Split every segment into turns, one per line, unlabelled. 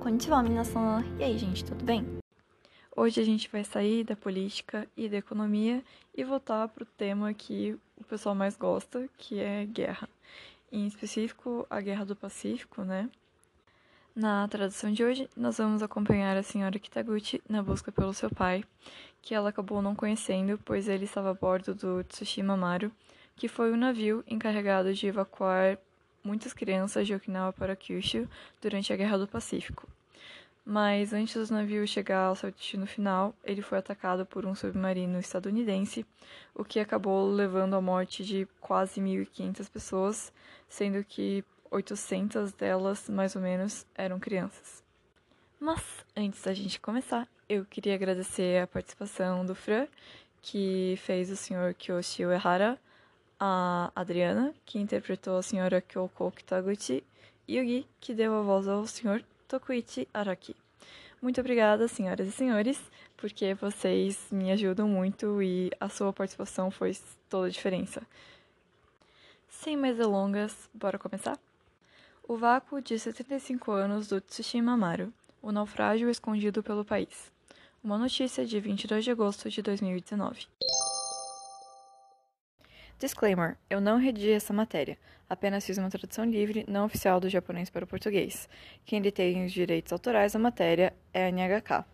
Konnichiwa, minasan! E aí, gente, tudo bem? Hoje a gente vai sair da política e da economia e voltar para o tema que o pessoal mais gosta, que é guerra. Em específico, a Guerra do Pacífico, né? Na tradução de hoje, nós vamos acompanhar a senhora Kitaguchi na busca pelo seu pai, que ela acabou não conhecendo, pois ele estava a bordo do Tsushima Maru, que foi o navio encarregado de evacuar muitas crianças de Okinawa para Kyushu durante a Guerra do Pacífico. Mas antes do navio chegar ao seu destino final, ele foi atacado por um submarino estadunidense, o que acabou levando à morte de quase 1.500 pessoas, sendo que 800 delas, mais ou menos, eram crianças. Mas, antes da gente começar, eu queria agradecer a participação do Fran, que fez o Sr. Kyoshi Uehara, a Adriana, que interpretou a senhora Kyoko Kitaguchi, e o Gui, que deu a voz ao senhor Tokuichi Araki. Muito obrigada, senhoras e senhores, porque vocês me ajudam muito e a sua participação fez toda a diferença. Sem mais delongas, bora começar? O vácuo de 75 anos do Tsushima Maru, o naufrágio escondido pelo país. Uma notícia de 22 de agosto de 2019. Disclaimer: eu não redigi essa matéria, apenas fiz uma tradução livre, não oficial do japonês para o português. Quem detém os direitos autorais da matéria é a NHK.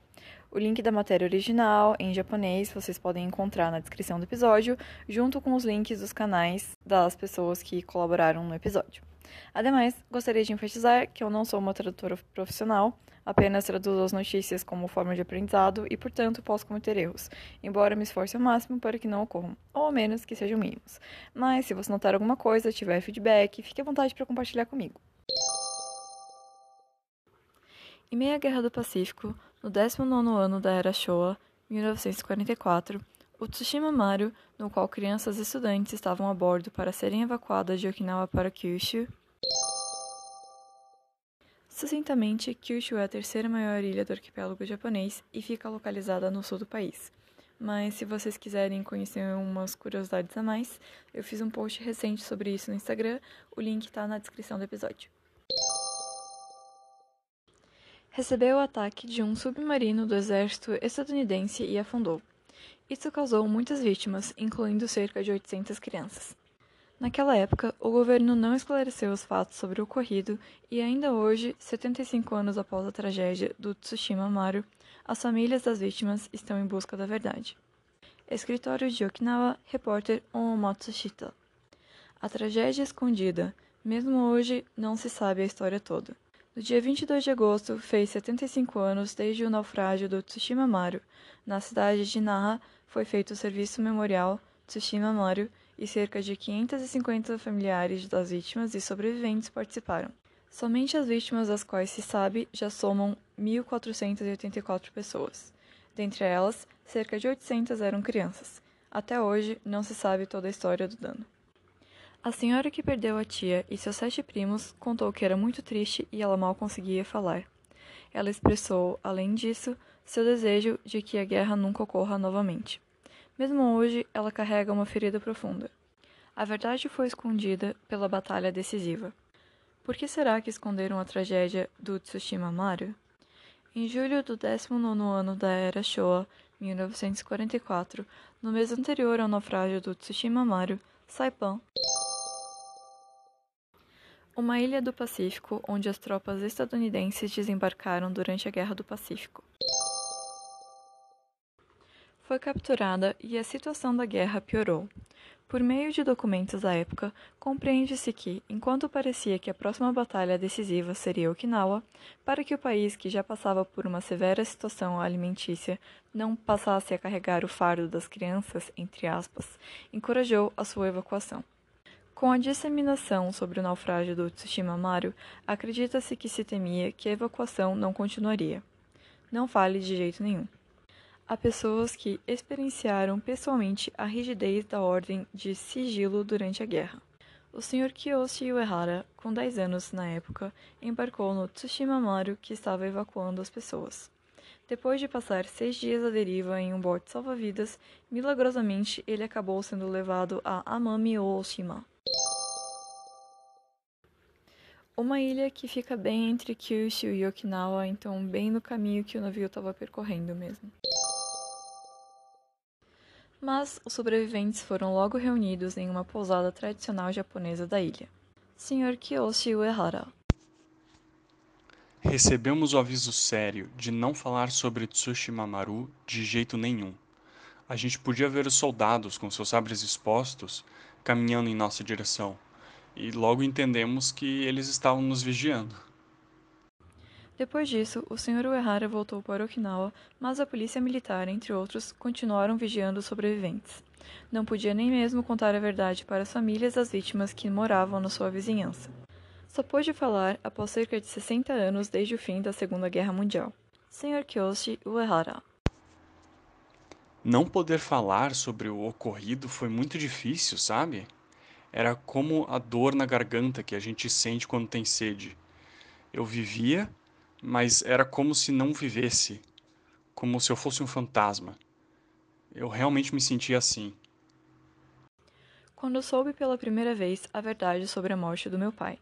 O link da matéria original em japonês vocês podem encontrar na descrição do episódio, junto com os links dos canais das pessoas que colaboraram no episódio. Ademais, gostaria de enfatizar que eu não sou uma tradutora profissional, apenas traduzo as notícias como forma de aprendizado e, portanto, posso cometer erros, embora me esforce ao máximo para que não ocorram, ou ao menos que sejam mínimos. Mas, se você notar alguma coisa, tiver feedback, fique à vontade para compartilhar comigo. Em meio à Guerra do Pacífico, no 19 ano da Era Showa, 1944, o Tsushima Maru, no qual crianças e estudantes estavam a bordo para serem evacuadas de Okinawa para Kyushu, Sucintamente, Kyushu é a terceira maior ilha do arquipélago japonês e fica localizada no sul do país. Mas se vocês quiserem conhecer umas curiosidades a mais, eu fiz um post recente sobre isso no Instagram, o link está na descrição do episódio. Recebeu o ataque de um submarino do exército estadunidense e afundou. Isso causou muitas vítimas, incluindo cerca de 800 crianças. Naquela época, o governo não esclareceu os fatos sobre o ocorrido e ainda hoje, 75 anos após a tragédia do Tsushima Maru, as famílias das vítimas estão em busca da verdade. Escritório de Okinawa, repórter Omomatsu Shita. A tragédia escondida. Mesmo hoje, não se sabe a história toda. No dia 22 de agosto, fez 75 anos desde o naufrágio do Tsushima Maru. Na cidade de Naha, foi feito o serviço memorial Tsushima Maru e cerca de 550 familiares das vítimas e sobreviventes participaram. Somente as vítimas das quais se sabe já somam 1.484 pessoas. Dentre elas, cerca de 800 eram crianças. Até hoje, não se sabe toda a história do dano. A senhora que perdeu a tia e seus sete primos contou que era muito triste e ela mal conseguia falar. Ela expressou, além disso, seu desejo de que a guerra nunca ocorra novamente. Mesmo hoje, ela carrega uma ferida profunda. A verdade foi escondida pela batalha decisiva. Por que será que esconderam a tragédia do Tsushima Maru? Em julho do 19 ano da Era Showa, 1944, no mês anterior ao naufrágio do Tsushima Maru, Saipan, uma ilha do Pacífico onde as tropas estadunidenses desembarcaram durante a Guerra do Pacífico foi capturada e a situação da guerra piorou. Por meio de documentos da época, compreende-se que, enquanto parecia que a próxima batalha decisiva seria Okinawa, para que o país, que já passava por uma severa situação alimentícia, não passasse a carregar o fardo das crianças, entre aspas, encorajou a sua evacuação. Com a disseminação sobre o naufrágio do Tsushima Maru, acredita-se que se temia que a evacuação não continuaria. Não fale de jeito nenhum. Há pessoas que experienciaram pessoalmente a rigidez da ordem de sigilo durante a guerra. O Sr. Kiyoshi Uehara, com 10 anos na época, embarcou no Tsushima Maru que estava evacuando as pessoas. Depois de passar seis dias à deriva em um bote salva-vidas, milagrosamente ele acabou sendo levado a Amami Oshima. Uma ilha que fica bem entre Kyushu e Okinawa, então bem no caminho que o navio estava percorrendo mesmo. Mas os sobreviventes foram logo reunidos em uma pousada tradicional japonesa da ilha. Sr. Kiyoshi Uehara.
Recebemos o aviso sério de não falar sobre Tsushima Maru de jeito nenhum. A gente podia ver os soldados com seus sabres expostos caminhando em nossa direção, e logo entendemos que eles estavam nos vigiando.
Depois disso, o Sr. Uehara voltou para Okinawa, mas a polícia militar, entre outros, continuaram vigiando os sobreviventes. Não podia nem mesmo contar a verdade para as famílias das vítimas que moravam na sua vizinhança. Só pôde falar após cerca de 60 anos desde o fim da Segunda Guerra Mundial. Sr. Kyoshi Uehara.
Não poder falar sobre o ocorrido foi muito difícil, sabe? Era como a dor na garganta que a gente sente quando tem sede. Eu vivia mas era como se não vivesse, como se eu fosse um fantasma. Eu realmente me sentia assim.
Quando soube pela primeira vez a verdade sobre a morte do meu pai.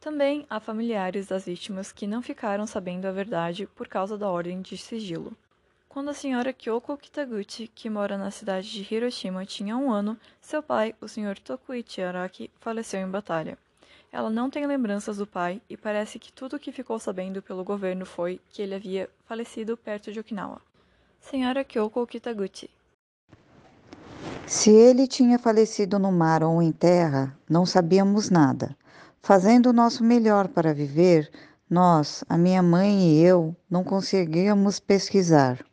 Também há familiares das vítimas que não ficaram sabendo a verdade por causa da ordem de sigilo. Quando a senhora Kyoko Kitaguchi, que mora na cidade de Hiroshima, tinha um ano, seu pai, o Sr. Tokuichi Araki, faleceu em batalha. Ela não tem lembranças do pai e parece que tudo o que ficou sabendo pelo governo foi que ele havia falecido perto de Okinawa. Senhora Kyoko Kitaguchi.
Se ele tinha falecido no mar ou em terra, não sabíamos nada. Fazendo o nosso melhor para viver, nós, a minha mãe e eu, não conseguíamos pesquisar.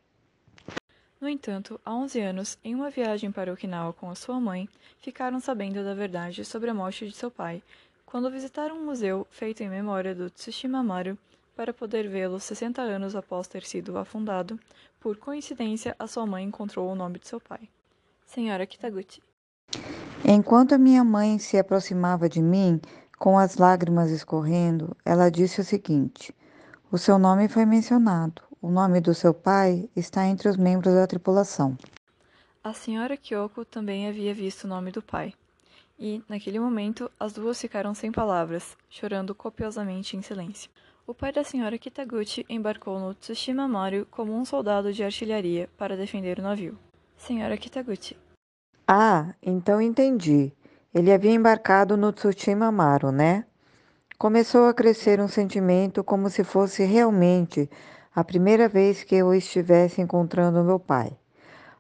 No entanto, há 11 anos, em uma viagem para Okinawa com a sua mãe, ficaram sabendo da verdade sobre a morte de seu pai quando visitaram um museu feito em memória do Tsushima Maru para poder vê-lo 60 anos após ter sido afundado, por coincidência a sua mãe encontrou o nome de seu pai. Senhora Kitaguchi.
Enquanto a minha mãe se aproximava de mim, com as lágrimas escorrendo, ela disse o seguinte: O seu nome foi mencionado. O nome do seu pai está entre os membros da tripulação.
A senhora Kyoko também havia visto o nome do pai e, naquele momento, as duas ficaram sem palavras, chorando copiosamente em silêncio. O pai da senhora Kitaguchi embarcou no Tsushima Maru como um soldado de artilharia para defender o navio. Senhora Kitaguchi.
Ah, então entendi. Ele havia embarcado no Tsushima Maru, né? Começou a crescer um sentimento como se fosse realmente a primeira vez que eu estivesse encontrando meu pai.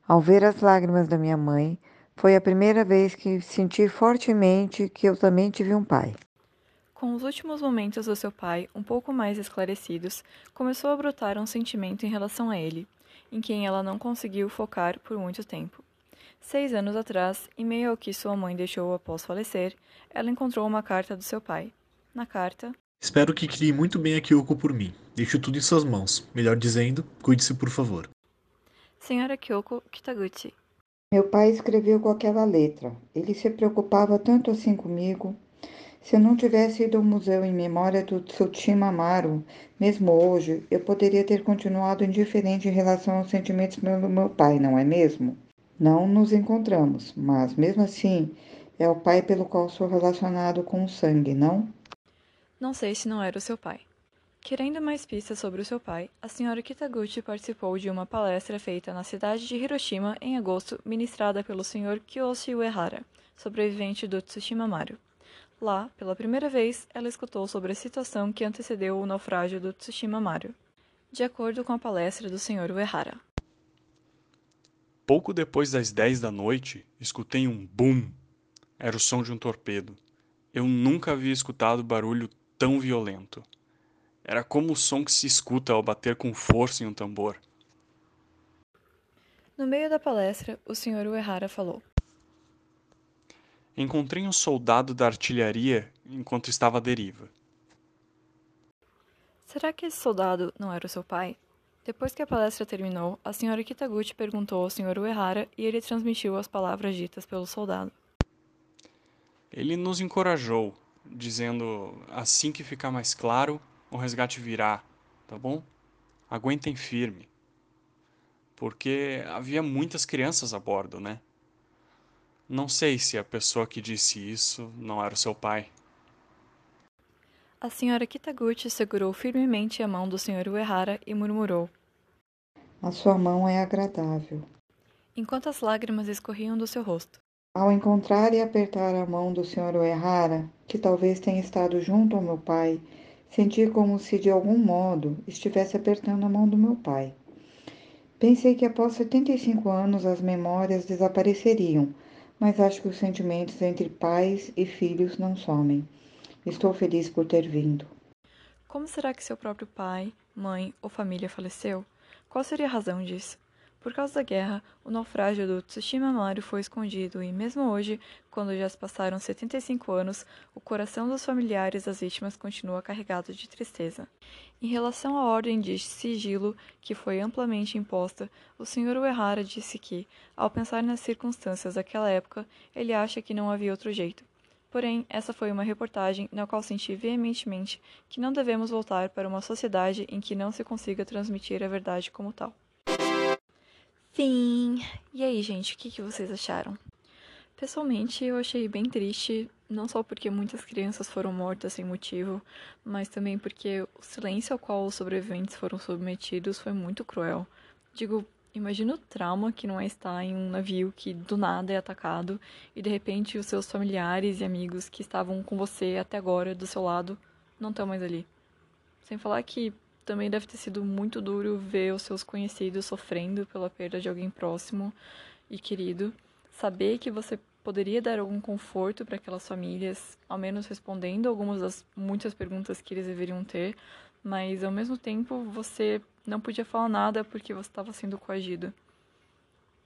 Ao ver as lágrimas da minha mãe, foi a primeira vez que senti fortemente que eu também tive um pai.
Com os últimos momentos do seu pai um pouco mais esclarecidos, começou a brotar um sentimento em relação a ele, em quem ela não conseguiu focar por muito tempo. Seis anos atrás, em meio ao que sua mãe deixou após falecer, ela encontrou uma carta do seu pai. Na carta.
Espero que crie muito bem a Kyoko por mim. Deixo tudo em suas mãos. Melhor dizendo, cuide-se por favor.
Senhora Kyoko Kitaguchi,
meu pai escreveu com aquela letra. Ele se preocupava tanto assim comigo. Se eu não tivesse ido ao museu em memória do Tsushima Maru, mesmo hoje, eu poderia ter continuado indiferente em relação aos sentimentos do meu pai, não é mesmo? Não nos encontramos, mas mesmo assim, é o pai pelo qual sou relacionado com o sangue, não?
Não sei se não era o seu pai. Querendo mais pistas sobre o seu pai, a senhora Kitaguchi participou de uma palestra feita na cidade de Hiroshima em agosto, ministrada pelo Sr. Kiyoshi Uehara, sobrevivente do Tsushima Maru. Lá, pela primeira vez, ela escutou sobre a situação que antecedeu o naufrágio do Tsushima Maru. De acordo com a palestra do Sr. Uehara.
Pouco depois das 10 da noite, escutei um boom. Era o som de um torpedo. Eu nunca havia escutado barulho tão violento. Era como o som que se escuta ao bater com força em um tambor.
No meio da palestra, o Sr. Uehara falou:
Encontrei um soldado da artilharia enquanto estava à deriva.
Será que esse soldado não era o seu pai? Depois que a palestra terminou, a Sra. Kitaguchi perguntou ao Sr. Uehara e ele transmitiu as palavras ditas pelo soldado.
Ele nos encorajou, dizendo: assim que ficar mais claro, o resgate virá, tá bom? Aguentem firme. Porque havia muitas crianças a bordo, né? Não sei se a pessoa que disse isso não era o seu pai.
A senhora Kitaguchi segurou firmemente a mão do senhor Uehara e murmurou:
A sua mão é agradável.
Enquanto as lágrimas escorriam do seu rosto.
Ao encontrar e apertar a mão do senhor Uehara, que talvez tenha estado junto ao meu pai, senti como se de algum modo estivesse apertando a mão do meu pai. Pensei que após 75 anos as memórias desapareceriam, mas acho que os sentimentos entre pais e filhos não somem. Estou feliz por ter vindo.
Como será que seu próprio pai, mãe ou família faleceu? Qual seria a razão disso? Por causa da guerra, o naufrágio do Tsushima Maru foi escondido e, mesmo hoje, quando já se passaram 75 anos, o coração dos familiares das vítimas continua carregado de tristeza. Em relação à ordem de sigilo que foi amplamente imposta, o Sr. Uehara disse que, ao pensar nas circunstâncias daquela época, ele acha que não havia outro jeito. Porém, essa foi uma reportagem na qual senti veementemente que não devemos voltar para uma sociedade em que não se consiga transmitir a verdade como tal. Fim! E aí, gente, o que, que vocês acharam? Pessoalmente, eu achei bem triste, não só porque muitas crianças foram mortas sem motivo, mas também porque o silêncio ao qual os sobreviventes foram submetidos foi muito cruel. Digo, Imagina o trauma que não é estar em um navio que do nada é atacado e de repente os seus familiares e amigos que estavam com você até agora do seu lado não estão mais ali. Sem falar que também deve ter sido muito duro ver os seus conhecidos sofrendo pela perda de alguém próximo e querido. Saber que você poderia dar algum conforto para aquelas famílias, ao menos respondendo algumas das muitas perguntas que eles deveriam ter, mas ao mesmo tempo você não podia falar nada porque você estava sendo coagido.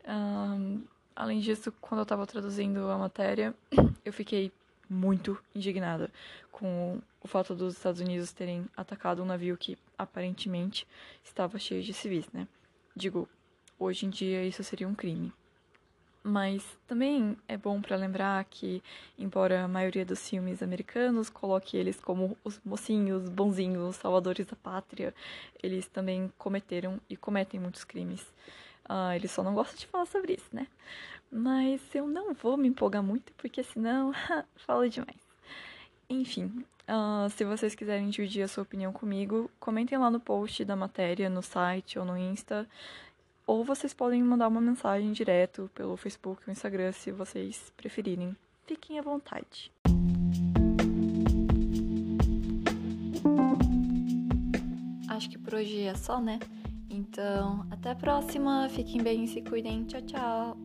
Um, além disso, quando eu estava traduzindo a matéria, eu fiquei muito indignada com o fato dos Estados Unidos terem atacado um navio que aparentemente estava cheio de civis, né? Digo, hoje em dia isso seria um crime. Mas também é bom para lembrar que, embora a maioria dos filmes americanos coloque eles como os mocinhos, bonzinhos, os salvadores da pátria, eles também cometeram e cometem muitos crimes. Uh, eles só não gostam de falar sobre isso, né? Mas eu não vou me empolgar muito, porque senão falo demais. Enfim, uh, se vocês quiserem dividir a sua opinião comigo, comentem lá no post da matéria, no site ou no Insta ou vocês podem mandar uma mensagem direto pelo Facebook ou Instagram, se vocês preferirem. Fiquem à vontade. Acho que por hoje é só, né? Então, até a próxima. Fiquem bem se cuidem. Tchau, tchau.